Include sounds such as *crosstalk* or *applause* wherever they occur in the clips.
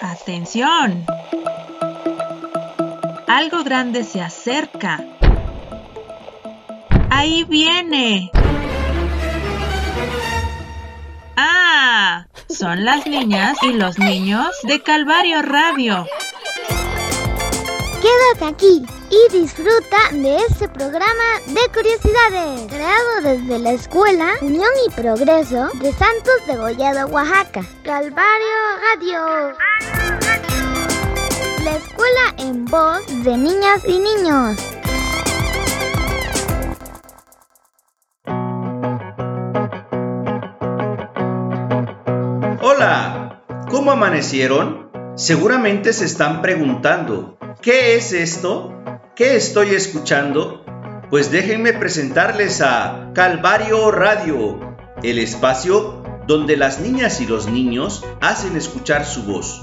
Atención. Algo grande se acerca. Ahí viene. Ah, son las niñas y los niños de Calvario Radio. Quédate aquí y disfruta de este programa de curiosidades, creado desde la Escuela Unión y Progreso de Santos de Gollado, Oaxaca. Calvario Radio. La escuela en voz de niñas y niños. Hola, ¿cómo amanecieron? Seguramente se están preguntando, ¿qué es esto? ¿Qué estoy escuchando? Pues déjenme presentarles a Calvario Radio, el espacio donde las niñas y los niños hacen escuchar su voz.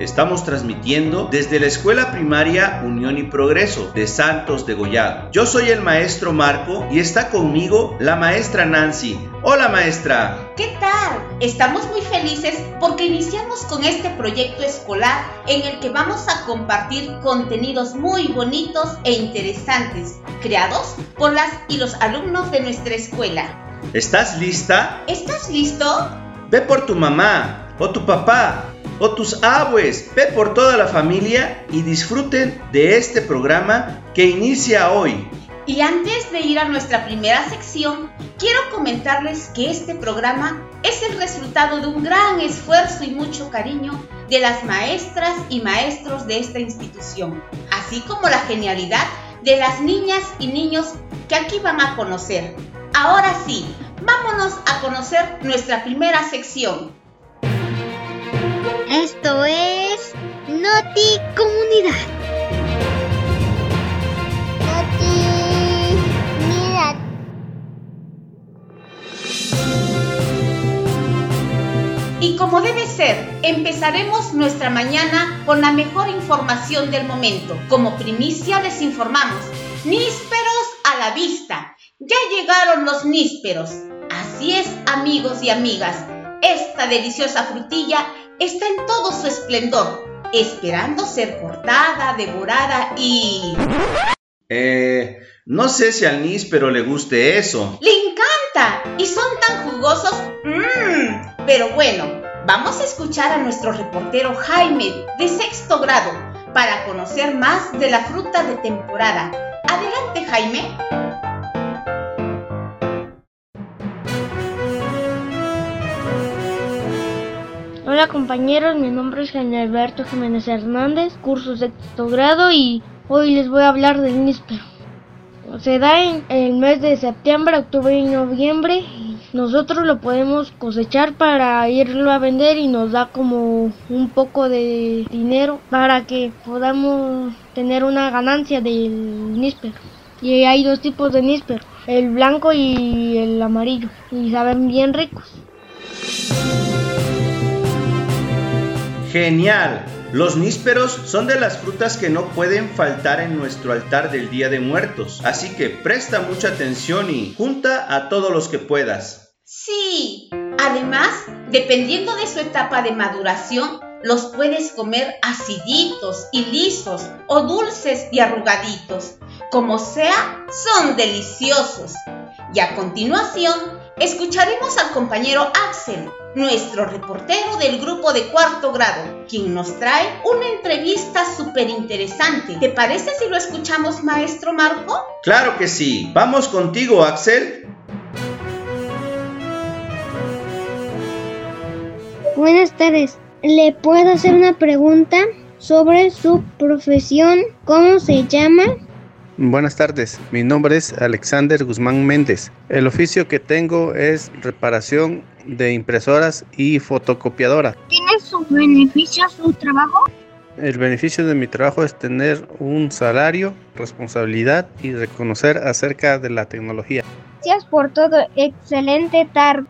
Estamos transmitiendo desde la Escuela Primaria Unión y Progreso de Santos de Gollado. Yo soy el maestro Marco y está conmigo la maestra Nancy. Hola maestra. ¿Qué tal? Estamos muy felices porque iniciamos con este proyecto escolar en el que vamos a compartir contenidos muy bonitos e interesantes, creados por las y los alumnos de nuestra escuela. ¿Estás lista? ¿Estás listo? Ve por tu mamá o tu papá o tus abues. Ve por toda la familia y disfruten de este programa que inicia hoy. Y antes de ir a nuestra primera sección, quiero comentarles que este programa es el resultado de un gran esfuerzo y mucho cariño de las maestras y maestros de esta institución, así como la genialidad de las niñas y niños que aquí van a conocer. Ahora sí, vámonos a conocer nuestra primera sección. Esto es Noti Comunidad. Noti Comunidad. Y como debe ser, empezaremos nuestra mañana con la mejor información del momento. Como primicia les informamos, nísperos a la vista. Ya llegaron los nísperos. Así es, amigos y amigas, esta deliciosa frutilla está en todo su esplendor, esperando ser cortada, devorada y... Eh, no sé si al níspero le guste eso. ¡Le encanta! Y son tan jugosos. Mmm. Pero bueno, vamos a escuchar a nuestro reportero Jaime de sexto grado para conocer más de la fruta de temporada. Adelante, Jaime. Hola compañeros, mi nombre es Jaime Alberto Jiménez Hernández, curso sexto grado y hoy les voy a hablar del níspero. Se da en el mes de septiembre, octubre y noviembre. Nosotros lo podemos cosechar para irlo a vender y nos da como un poco de dinero para que podamos tener una ganancia del níspero. Y hay dos tipos de níspero, el blanco y el amarillo, y saben bien ricos. Genial. Los nísperos son de las frutas que no pueden faltar en nuestro altar del Día de Muertos, así que presta mucha atención y junta a todos los que puedas. Sí. Además, dependiendo de su etapa de maduración, los puedes comer aciditos y lisos o dulces y arrugaditos. Como sea, son deliciosos. Y a continuación, escucharemos al compañero Axel, nuestro reportero del grupo de cuarto grado, quien nos trae una entrevista súper interesante. ¿Te parece si lo escuchamos, maestro Marco? Claro que sí. Vamos contigo, Axel. Buenas tardes. ¿Le puedo hacer una pregunta sobre su profesión? ¿Cómo se llama? Buenas tardes, mi nombre es Alexander Guzmán Méndez. El oficio que tengo es reparación de impresoras y fotocopiadora. ¿Tiene su beneficio su trabajo? El beneficio de mi trabajo es tener un salario, responsabilidad y reconocer acerca de la tecnología. Gracias por todo. Excelente tarde.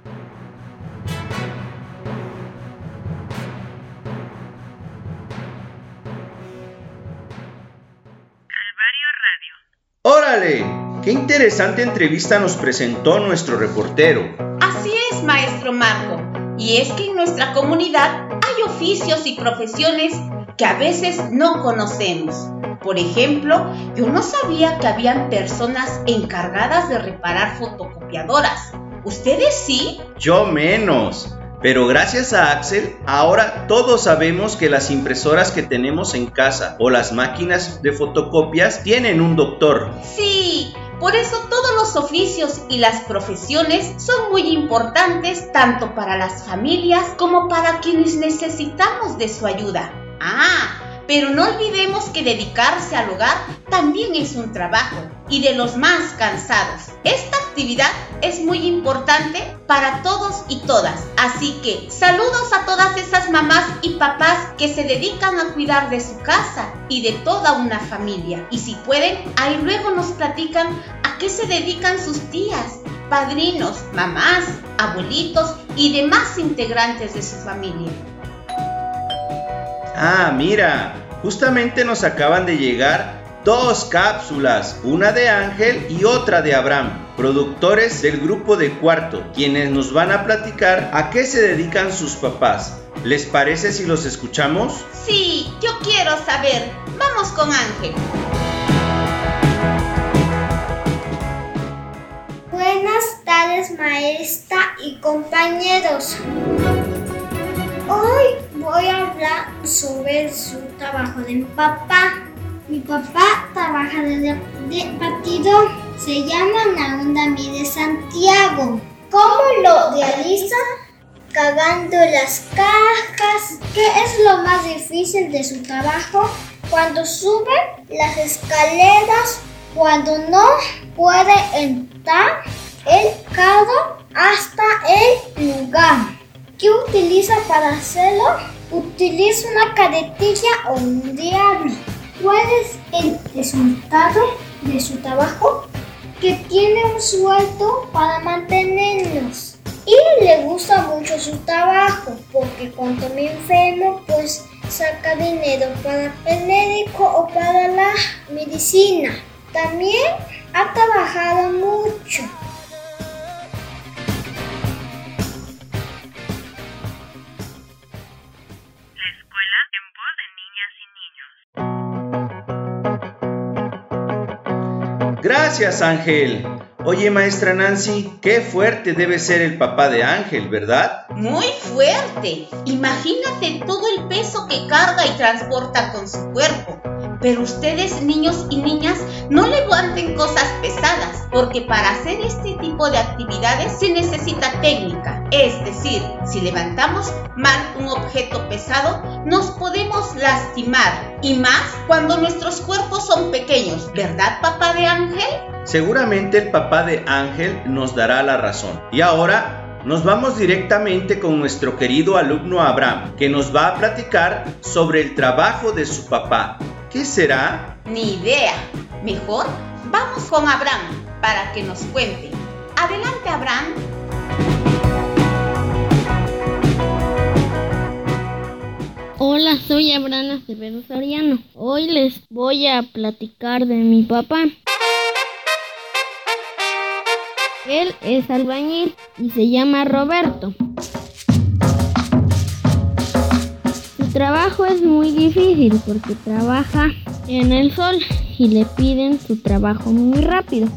¡Órale! ¡Qué interesante entrevista nos presentó nuestro reportero! Así es, maestro Marco. Y es que en nuestra comunidad hay oficios y profesiones que a veces no conocemos. Por ejemplo, yo no sabía que habían personas encargadas de reparar fotocopiadoras. ¿Ustedes sí? Yo menos. Pero gracias a Axel, ahora todos sabemos que las impresoras que tenemos en casa o las máquinas de fotocopias tienen un doctor. Sí, por eso todos los oficios y las profesiones son muy importantes tanto para las familias como para quienes necesitamos de su ayuda. Ah, pero no olvidemos que dedicarse al hogar también es un trabajo y de los más cansados. Esta actividad es muy importante para todos y todas. Así que saludos a todas esas mamás y papás que se dedican a cuidar de su casa y de toda una familia. Y si pueden, ahí luego nos platican a qué se dedican sus tías, padrinos, mamás, abuelitos y demás integrantes de su familia. Ah, mira, justamente nos acaban de llegar dos cápsulas, una de Ángel y otra de Abraham, productores del grupo de cuarto, quienes nos van a platicar a qué se dedican sus papás. ¿Les parece si los escuchamos? Sí, yo quiero saber. Vamos con Ángel. Buenas tardes maestra y compañeros. Hoy voy a hablar sobre su trabajo de mi papá. Mi papá trabaja desde el partido, se llama Naunda de Santiago. ¿Cómo lo realiza? Cagando las cajas. ¿Qué es lo más difícil de su trabajo? Cuando sube las escaleras, cuando no puede entrar el carro hasta el lugar. ¿Qué utiliza para hacerlo? Utiliza una caretilla o un diablo. ¿Cuál es el resultado de su trabajo? Que tiene un sueldo para mantenernos. Y le gusta mucho su trabajo porque cuando me enfermo pues saca dinero para el médico o para la medicina. También ha trabajado mucho Gracias, Ángel. Oye, maestra Nancy, qué fuerte debe ser el papá de Ángel, ¿verdad? Muy fuerte. Imagínate todo el peso que carga y transporta con su cuerpo. Pero ustedes, niños y niñas, no levanten cosas pesadas, porque para hacer este tipo de actividades se necesita técnica. Es decir, si levantamos mal un objeto pesado, nos podemos lastimar. Y más cuando nuestros cuerpos son pequeños, ¿verdad, papá de Ángel? Seguramente el papá de Ángel nos dará la razón. Y ahora nos vamos directamente con nuestro querido alumno Abraham, que nos va a platicar sobre el trabajo de su papá. ¿Qué será? Ni idea. Mejor vamos con Abraham para que nos cuente. Adelante, Abraham. Hola, soy Abraham Acevedo Soriano. Hoy les voy a platicar de mi papá. Él es albañil y se llama Roberto. Trabajo es muy difícil porque trabaja en el sol y le piden su trabajo muy rápido.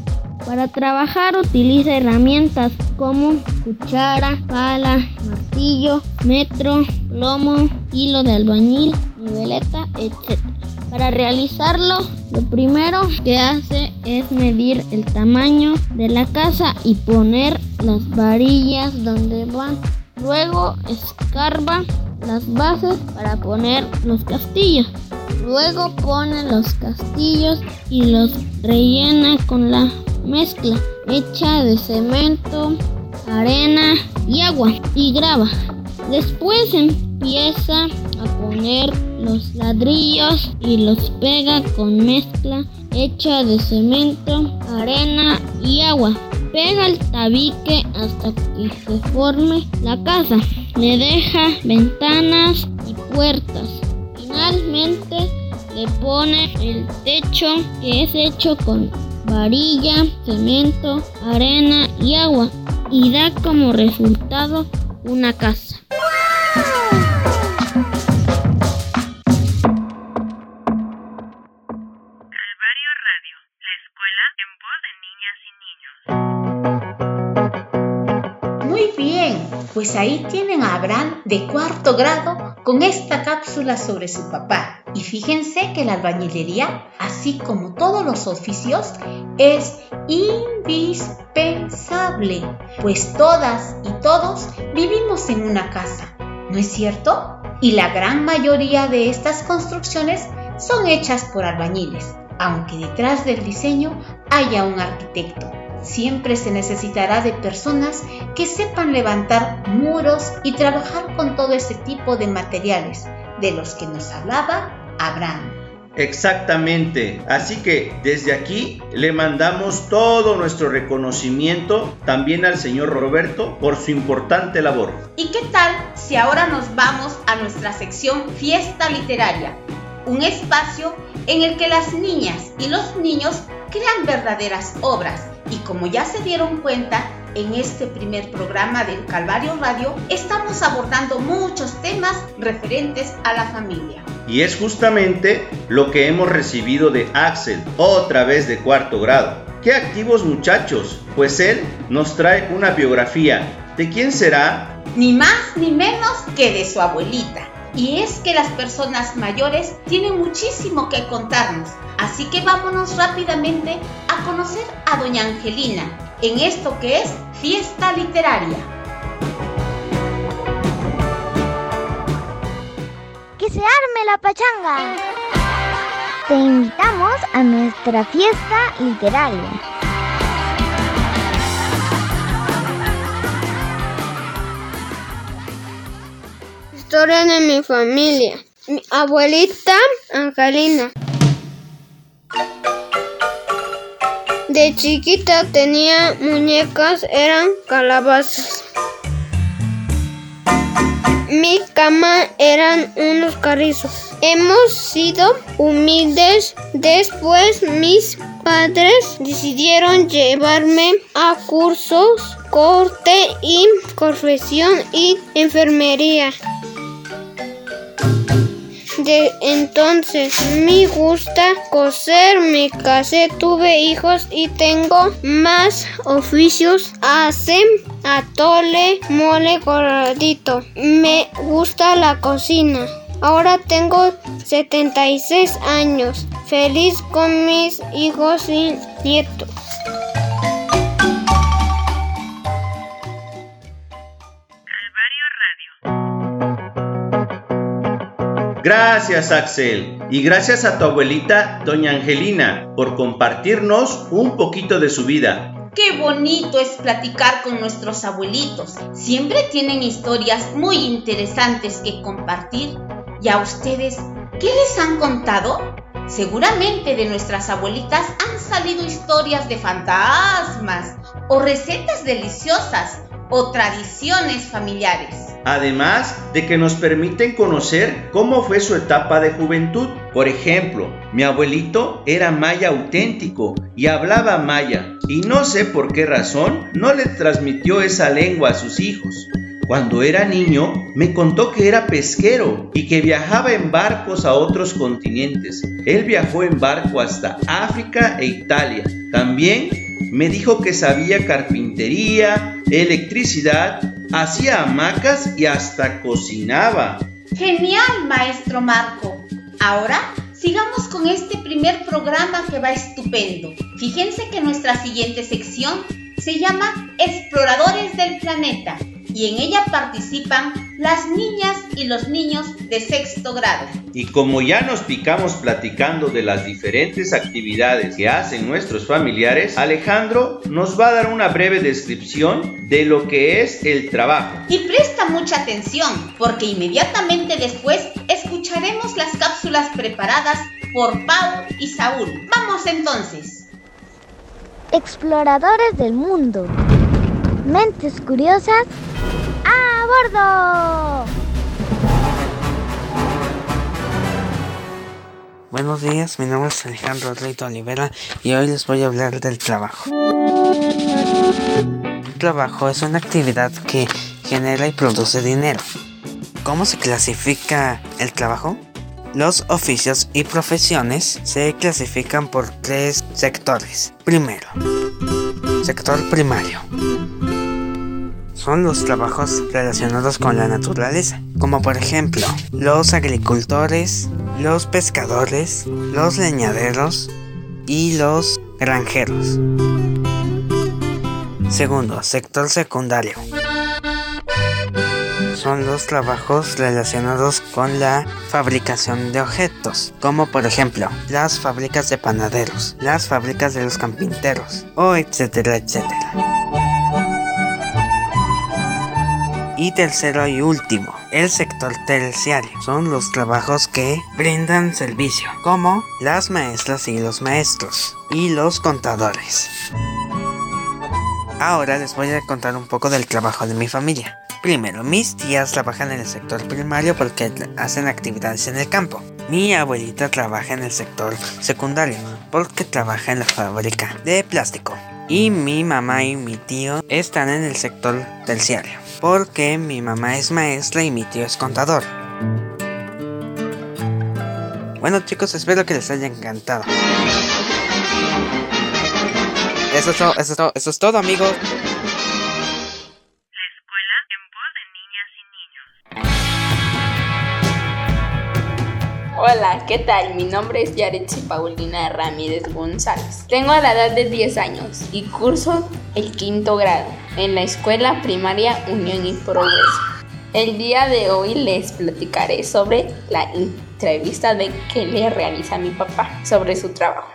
Para trabajar utiliza herramientas como cuchara, pala, martillo, metro, plomo, hilo de albañil, niveleta, etc. Para realizarlo, lo primero que hace es medir el tamaño de la casa y poner las varillas donde van. Luego escarba las bases para poner los castillos. Luego pone los castillos y los rellena con la mezcla hecha de cemento, arena y agua y grava. Después empieza a poner los ladrillos y los pega con mezcla hecha de cemento, arena y agua pega el tabique hasta que se forme la casa. Le deja ventanas y puertas. Finalmente le pone el techo que es hecho con varilla, cemento, arena y agua y da como resultado una casa. Calvario Radio. Pues ahí tienen a Abraham de cuarto grado con esta cápsula sobre su papá. Y fíjense que la albañilería, así como todos los oficios, es indispensable, pues todas y todos vivimos en una casa, ¿no es cierto? Y la gran mayoría de estas construcciones son hechas por albañiles, aunque detrás del diseño haya un arquitecto. Siempre se necesitará de personas que sepan levantar muros y trabajar con todo ese tipo de materiales de los que nos hablaba Abraham. Exactamente. Así que desde aquí le mandamos todo nuestro reconocimiento también al señor Roberto por su importante labor. ¿Y qué tal si ahora nos vamos a nuestra sección Fiesta Literaria? Un espacio en el que las niñas y los niños crean verdaderas obras. Y como ya se dieron cuenta, en este primer programa del Calvario Radio estamos abordando muchos temas referentes a la familia. Y es justamente lo que hemos recibido de Axel, otra vez de cuarto grado. ¡Qué activos muchachos! Pues él nos trae una biografía. ¿De quién será? Ni más ni menos que de su abuelita. Y es que las personas mayores tienen muchísimo que contarnos. Así que vámonos rápidamente a conocer a doña Angelina en esto que es fiesta literaria. ¡Que se arme la pachanga! Te invitamos a nuestra fiesta literaria. Historia de mi familia. Mi abuelita Angelina. De chiquita tenía muñecas, eran calabazas. Mi cama eran unos carrizos. Hemos sido humildes. Después mis padres decidieron llevarme a cursos corte y confesión y enfermería. De entonces me gusta coser, me casé, tuve hijos y tengo más oficios. Hace atole, mole coradito. Me gusta la cocina. Ahora tengo 76 años. Feliz con mis hijos y nietos. Gracias Axel y gracias a tu abuelita doña Angelina por compartirnos un poquito de su vida. Qué bonito es platicar con nuestros abuelitos. Siempre tienen historias muy interesantes que compartir. ¿Y a ustedes qué les han contado? Seguramente de nuestras abuelitas han salido historias de fantasmas o recetas deliciosas o tradiciones familiares. Además de que nos permiten conocer cómo fue su etapa de juventud. Por ejemplo, mi abuelito era maya auténtico y hablaba maya y no sé por qué razón no le transmitió esa lengua a sus hijos. Cuando era niño me contó que era pesquero y que viajaba en barcos a otros continentes. Él viajó en barco hasta África e Italia. También me dijo que sabía carpintería, electricidad, hacía hamacas y hasta cocinaba. Genial, maestro Marco. Ahora sigamos con este primer programa que va estupendo. Fíjense que nuestra siguiente sección se llama Exploradores del Planeta y en ella participan las niñas y los niños de sexto grado. Y como ya nos picamos platicando de las diferentes actividades que hacen nuestros familiares, Alejandro nos va a dar una breve descripción de lo que es el trabajo. Y presta mucha atención, porque inmediatamente después escucharemos las cápsulas preparadas por Pau y Saúl. Vamos entonces. Exploradores del mundo. Mentes curiosas. ¡A bordo! Buenos días, mi nombre es Alejandro Reito Olivera y hoy les voy a hablar del trabajo. El trabajo es una actividad que genera y produce dinero. ¿Cómo se clasifica el trabajo? Los oficios y profesiones se clasifican por tres sectores. Primero, sector primario. Son los trabajos relacionados con la naturaleza, como por ejemplo los agricultores, los pescadores, los leñaderos y los granjeros. Segundo, sector secundario. Son los trabajos relacionados con la fabricación de objetos, como por ejemplo las fábricas de panaderos, las fábricas de los carpinteros, o etcétera, etcétera. Y tercero y último, el sector terciario. Son los trabajos que brindan servicio, como las maestras y los maestros, y los contadores. Ahora les voy a contar un poco del trabajo de mi familia. Primero, mis tías trabajan en el sector primario porque hacen actividades en el campo. Mi abuelita trabaja en el sector secundario porque trabaja en la fábrica de plástico. Y mi mamá y mi tío están en el sector terciario porque mi mamá es maestra y mi tío es contador. Bueno chicos, espero que les haya encantado. Eso es todo, eso es todo, eso es todo amigos. La escuela en voz de niñas y niños. Hola, ¿qué tal? Mi nombre es Yaretsi Paulina Ramírez González. Tengo la edad de 10 años y curso el quinto grado en la escuela primaria Unión y Progreso. El día de hoy les platicaré sobre la entrevista que le realiza mi papá sobre su trabajo.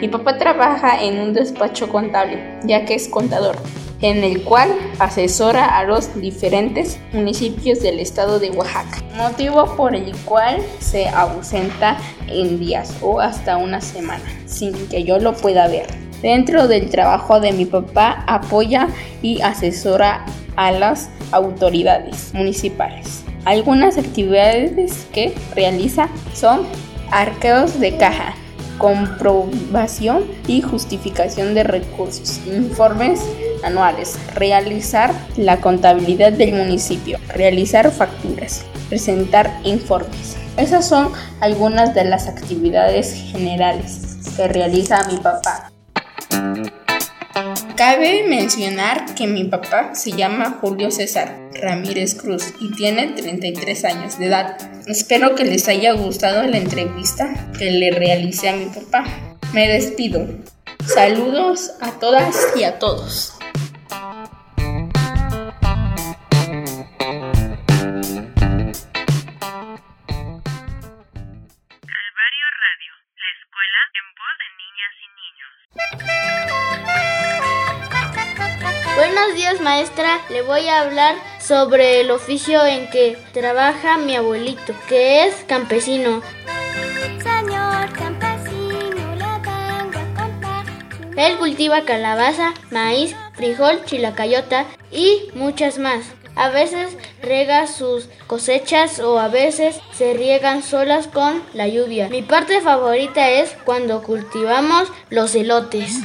Mi papá trabaja en un despacho contable, ya que es contador, en el cual asesora a los diferentes municipios del estado de Oaxaca, motivo por el cual se ausenta en días o hasta una semana, sin que yo lo pueda ver. Dentro del trabajo de mi papá apoya y asesora a las autoridades municipales. Algunas actividades que realiza son arqueos de caja, comprobación y justificación de recursos, informes anuales, realizar la contabilidad del municipio, realizar facturas, presentar informes. Esas son algunas de las actividades generales que realiza mi papá. Cabe mencionar que mi papá se llama Julio César Ramírez Cruz y tiene 33 años de edad. Espero que les haya gustado la entrevista que le realicé a mi papá. Me despido. Saludos a todas y a todos. Buenos días maestra, le voy a hablar sobre el oficio en que trabaja mi abuelito, que es campesino. Señor campesino, le vengo a contar. Él cultiva calabaza, maíz, frijol, chilacayota y muchas más. A veces rega sus cosechas o a veces se riegan solas con la lluvia. Mi parte favorita es cuando cultivamos los elotes.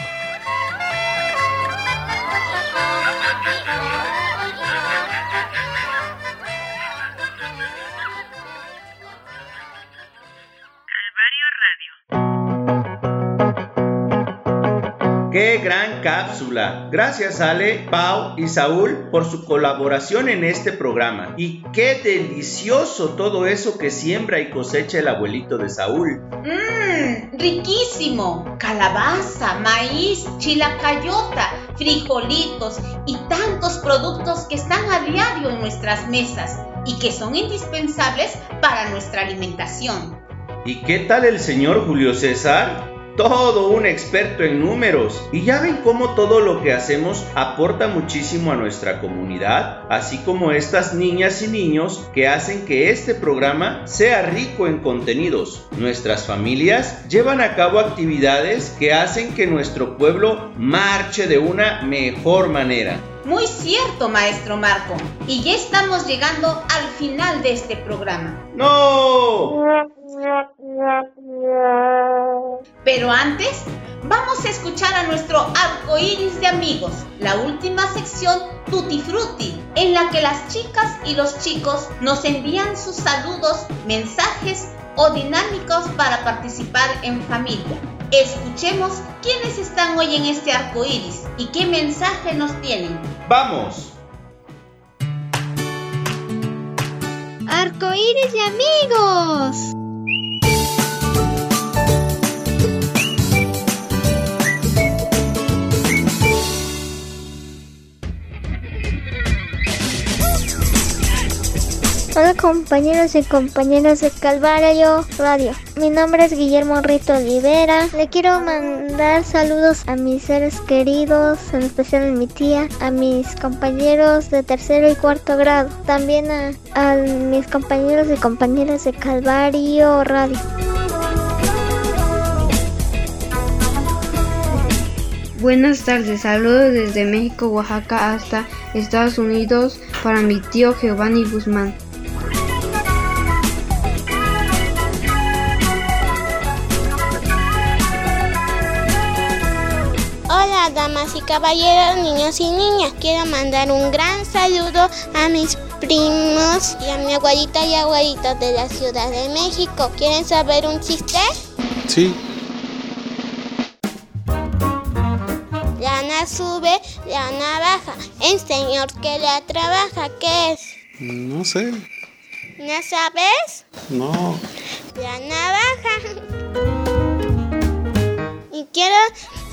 Cápsula! Gracias Ale, Pau y Saúl por su colaboración en este programa. Y qué delicioso todo eso que siembra y cosecha el abuelito de Saúl. Mmm, riquísimo. Calabaza, maíz, chilacayota, frijolitos y tantos productos que están a diario en nuestras mesas y que son indispensables para nuestra alimentación. ¿Y qué tal el señor Julio César? Todo un experto en números. Y ya ven cómo todo lo que hacemos aporta muchísimo a nuestra comunidad, así como estas niñas y niños que hacen que este programa sea rico en contenidos. Nuestras familias llevan a cabo actividades que hacen que nuestro pueblo marche de una mejor manera. Muy cierto, maestro Marco. Y ya estamos llegando al final de este programa. ¡No! Pero antes, vamos a escuchar a nuestro arco iris de amigos, la última sección Tutti Frutti, en la que las chicas y los chicos nos envían sus saludos, mensajes o dinámicos para participar en familia. Escuchemos quiénes están hoy en este arco iris y qué mensaje nos tienen. ¡Vamos! Arco iris y amigos. Compañeros y compañeras de Calvario Radio. Mi nombre es Guillermo Rito Olivera. Le quiero mandar saludos a mis seres queridos, en especial a mi tía, a mis compañeros de tercero y cuarto grado, también a, a mis compañeros y compañeras de Calvario Radio. Buenas tardes, saludos desde México, Oaxaca hasta Estados Unidos para mi tío Giovanni Guzmán. Hola damas y caballeros, niños y niñas. Quiero mandar un gran saludo a mis primos y a mi abuelita y abuelitos de la Ciudad de México. ¿Quieren saber un chiste? Sí. Lana sube, lana baja. El señor que la trabaja, ¿qué es? No sé. ¿No sabes? No. La navaja. *laughs* Quiero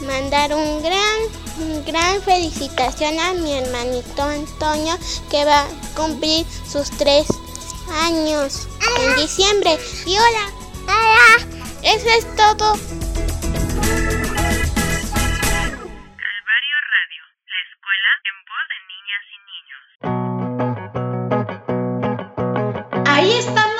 mandar un gran, un gran felicitación a mi hermanito Antonio que va a cumplir sus tres años en diciembre. Y hola. Hola. Eso es todo. Calvario Radio, la escuela en voz de niñas y niños. Ahí saludos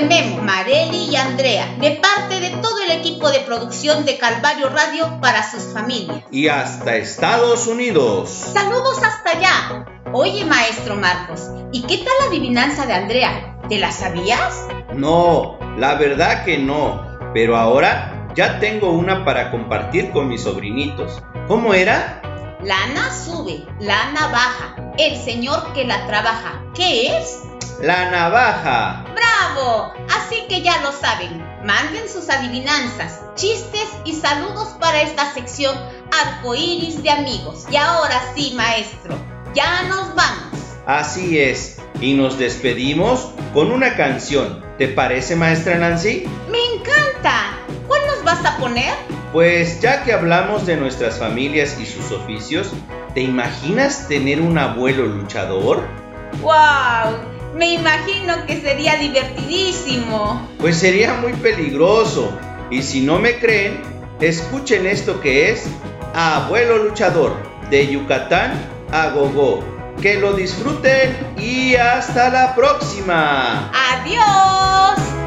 de Memo, Mareli y Andrea, de parte de todo el equipo de producción de Calvario Radio para sus familias. Y hasta Estados Unidos. Saludos hasta allá. Oye, maestro Marcos, ¿y qué tal la adivinanza de Andrea? ¿Te la sabías? No, la verdad que no. Pero ahora ya tengo una para compartir con mis sobrinitos. ¿Cómo era? Lana sube, lana baja. El señor que la trabaja, ¿qué es? La navaja. ¡Bravo! Así que ya lo saben. Manden sus adivinanzas, chistes y saludos para esta sección arcoíris de amigos. Y ahora sí, maestro, ya nos vamos. Así es. Y nos despedimos con una canción. ¿Te parece, maestra Nancy? ¡Me encanta! ¿Cuál nos vas a poner? Pues ya que hablamos de nuestras familias y sus oficios, ¿te imaginas tener un abuelo luchador? ¡Wow! Me imagino que sería divertidísimo. Pues sería muy peligroso. Y si no me creen, escuchen esto que es Abuelo Luchador de Yucatán a Gogó. Que lo disfruten y hasta la próxima. ¡Adiós!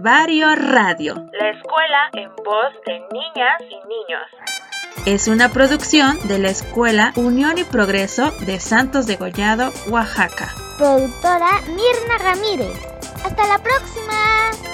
Calvario Radio, la escuela en voz de niñas y niños. Es una producción de la Escuela Unión y Progreso de Santos de Gollado, Oaxaca. Productora Mirna Ramírez. Hasta la próxima.